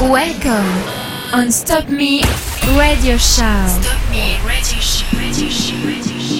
Welcome on Stop Me Radio Show. Stop Me Radio Show. Radio Show. Radio Show.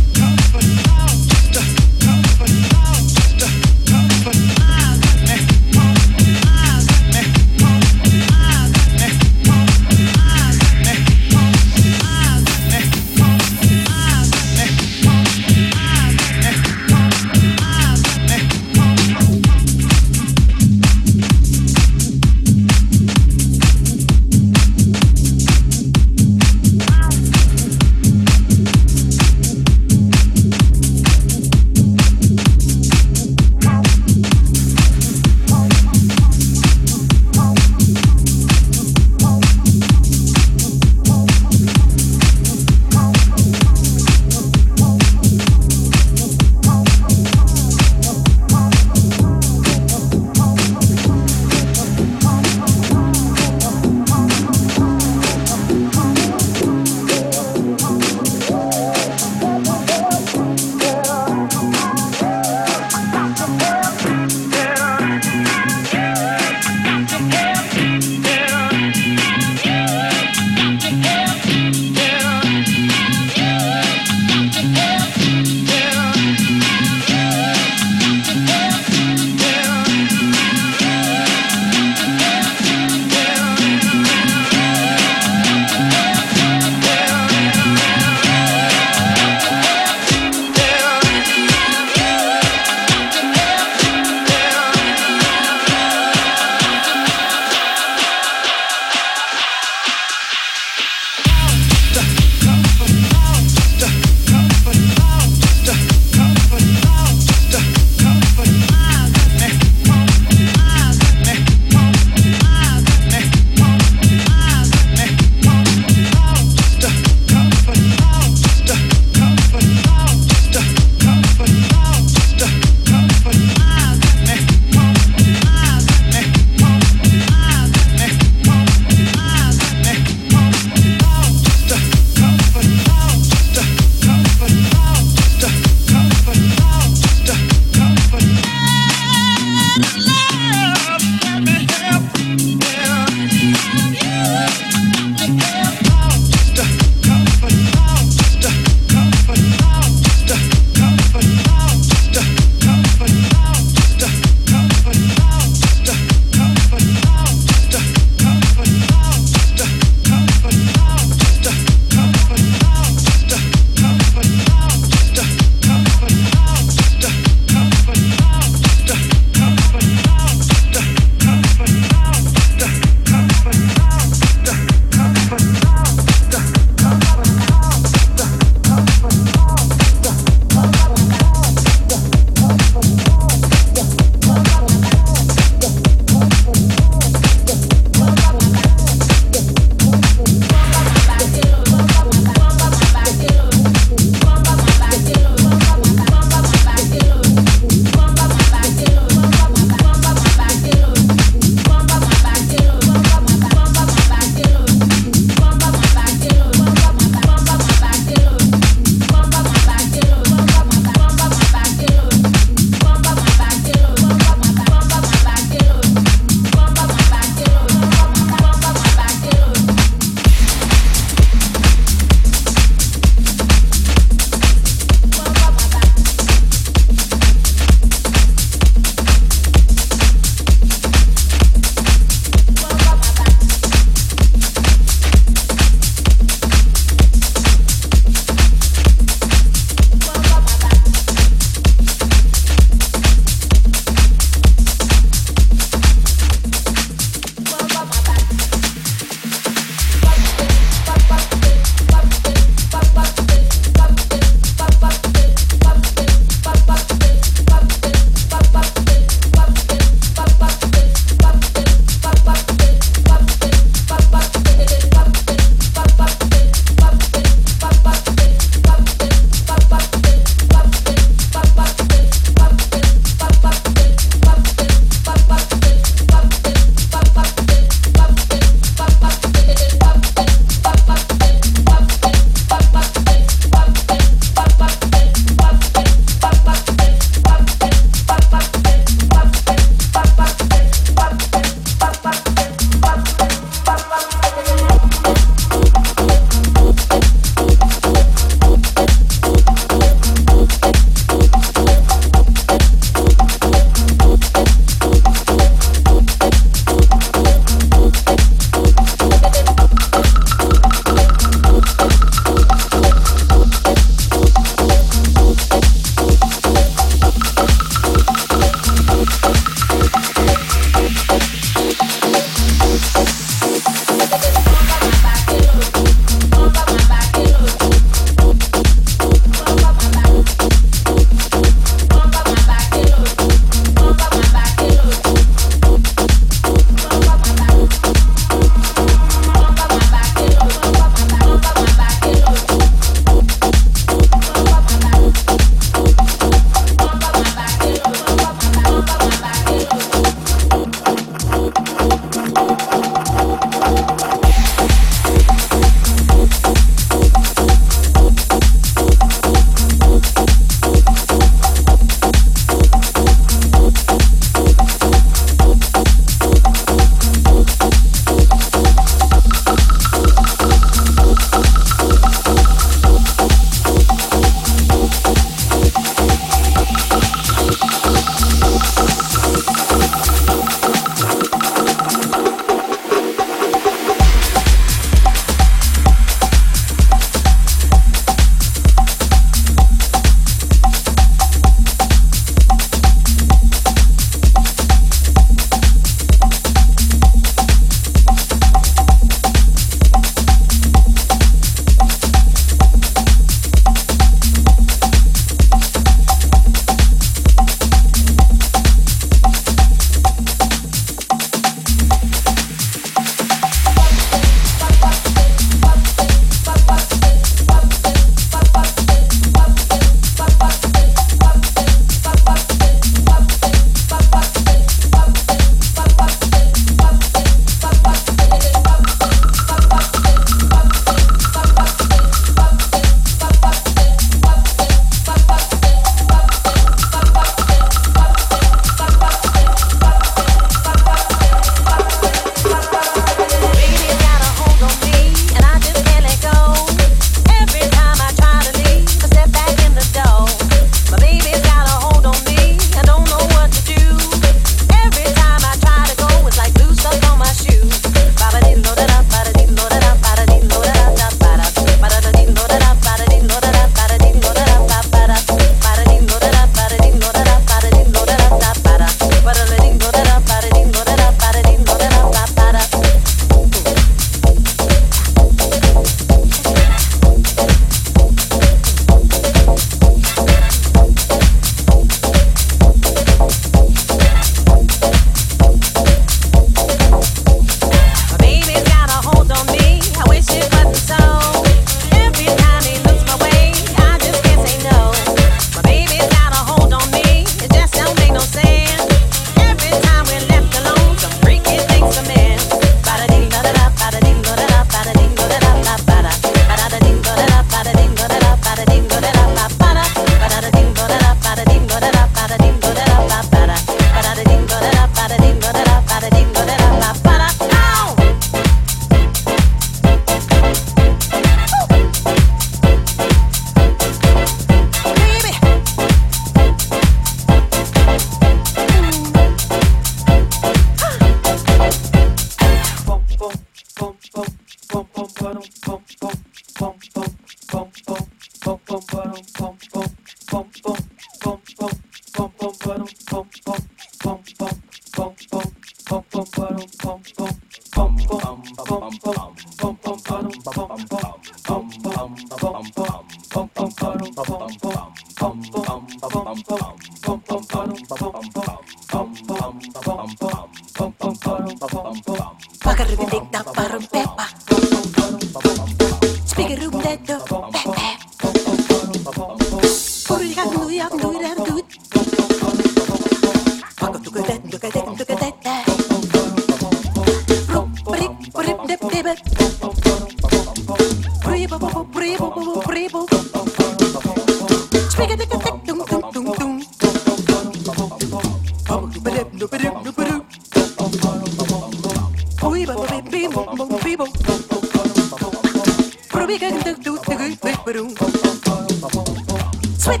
Sweet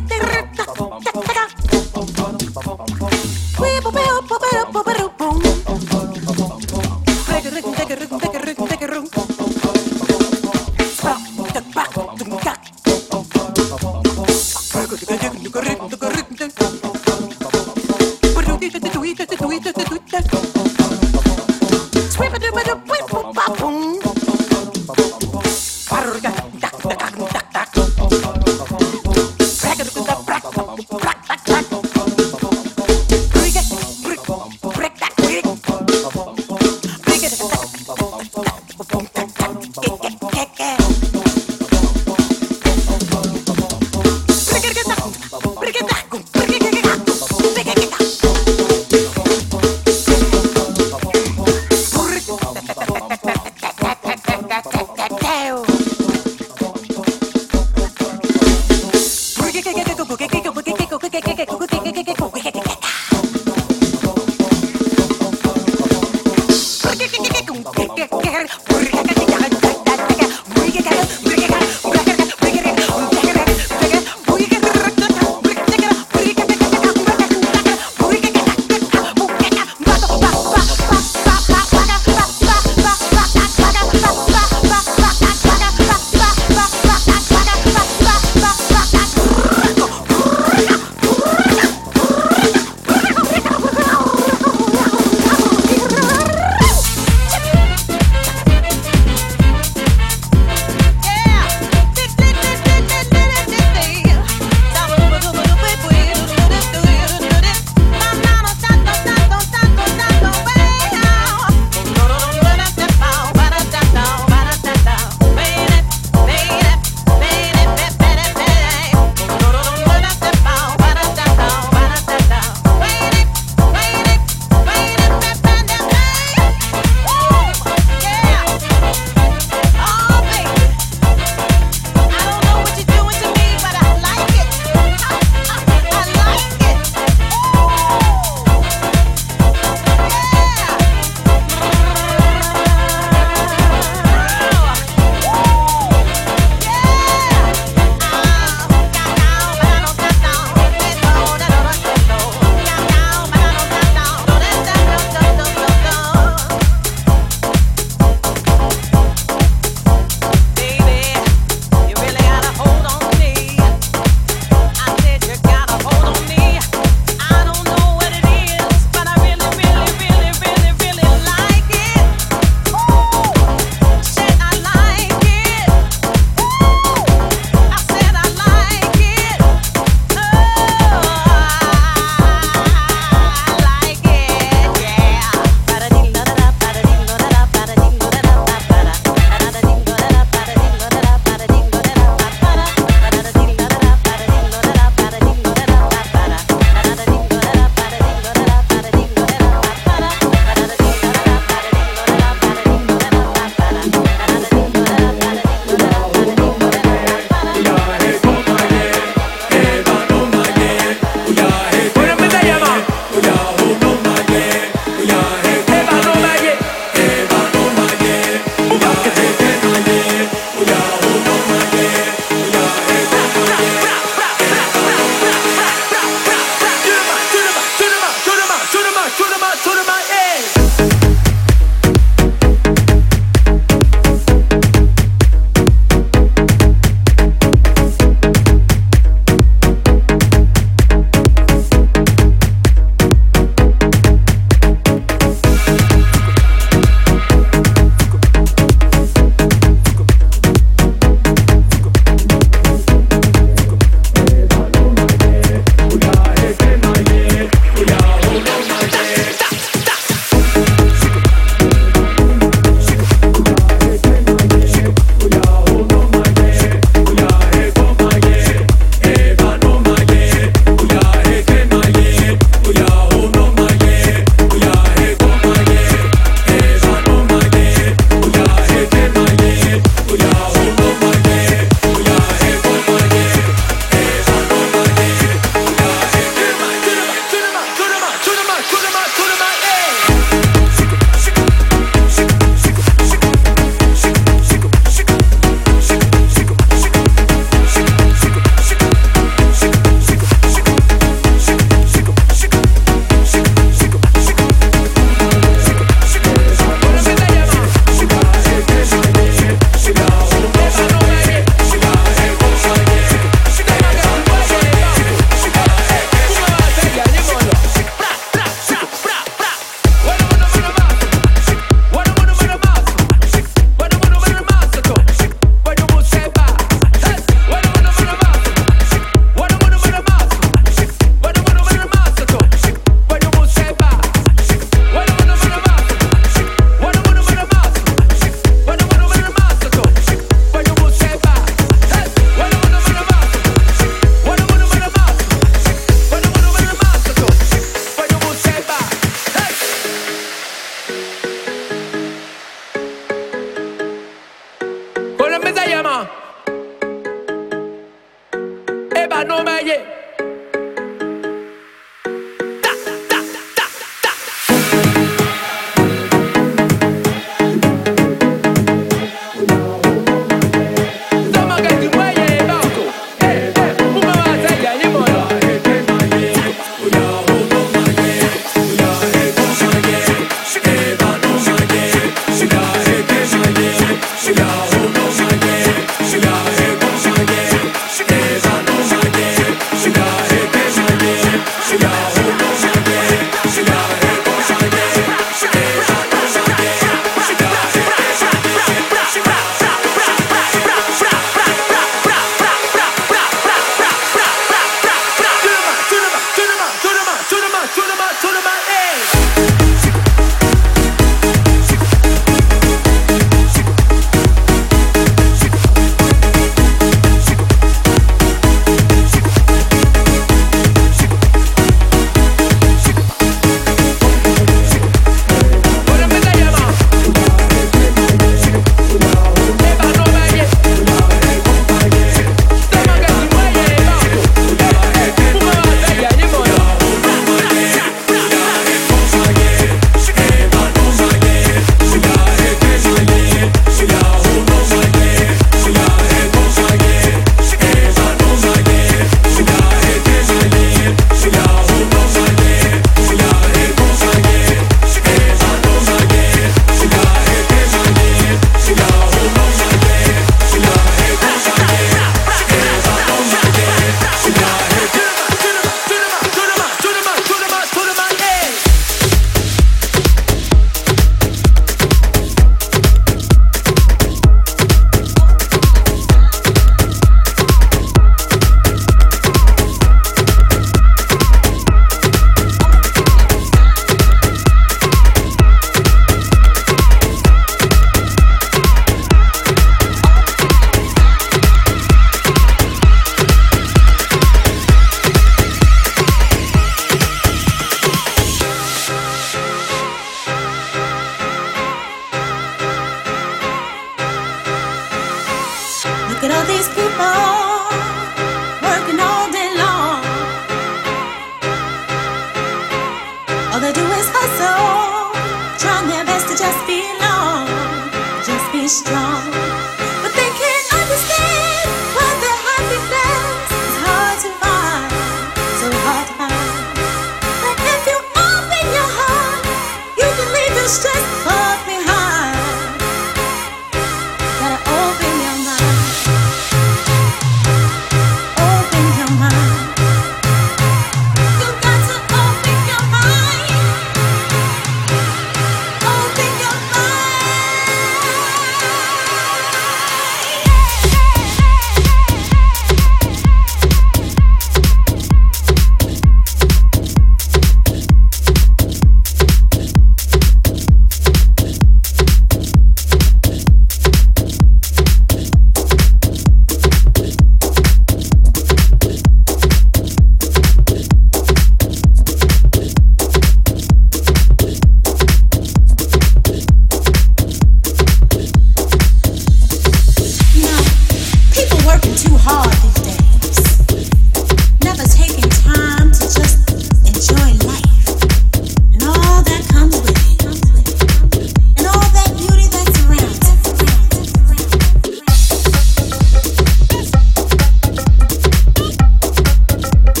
these people.